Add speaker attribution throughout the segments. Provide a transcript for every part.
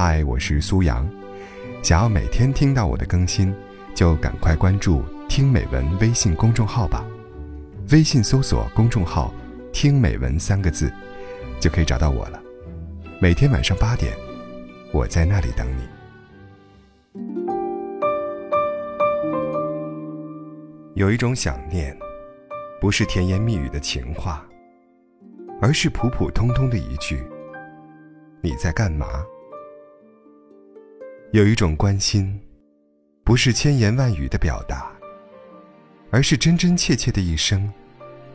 Speaker 1: 嗨，我是苏阳。想要每天听到我的更新，就赶快关注“听美文”微信公众号吧。微信搜索公众号“听美文”三个字，就可以找到我了。每天晚上八点，我在那里等你。有一种想念，不是甜言蜜语的情话，而是普普通通的一句。你在干嘛？有一种关心，不是千言万语的表达，而是真真切切的一声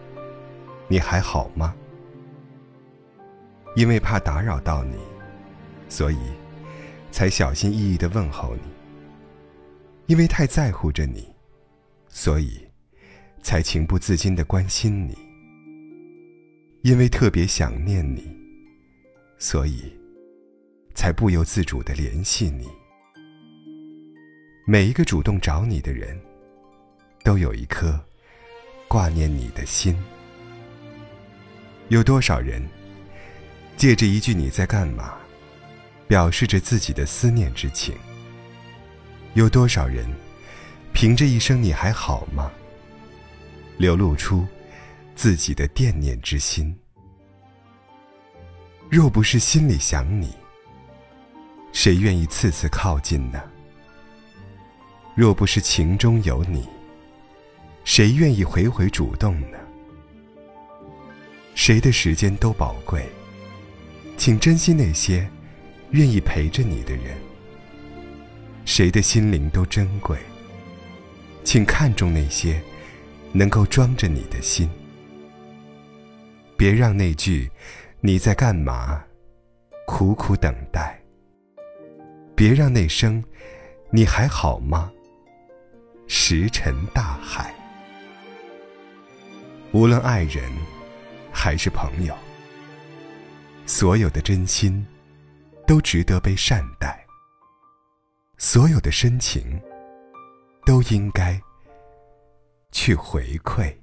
Speaker 1: “你还好吗？”因为怕打扰到你，所以才小心翼翼的问候你；因为太在乎着你，所以才情不自禁的关心你；因为特别想念你。所以，才不由自主的联系你。每一个主动找你的人，都有一颗挂念你的心。有多少人，借着一句“你在干嘛”，表示着自己的思念之情？有多少人，凭着一声“你还好吗”，流露出自己的惦念之心？若不是心里想你，谁愿意次次靠近呢？若不是情中有你，谁愿意回回主动呢？谁的时间都宝贵，请珍惜那些愿意陪着你的人。谁的心灵都珍贵，请看重那些能够装着你的心。别让那句。你在干嘛？苦苦等待。别让那声“你还好吗”石沉大海。无论爱人还是朋友，所有的真心都值得被善待。所有的深情都应该去回馈。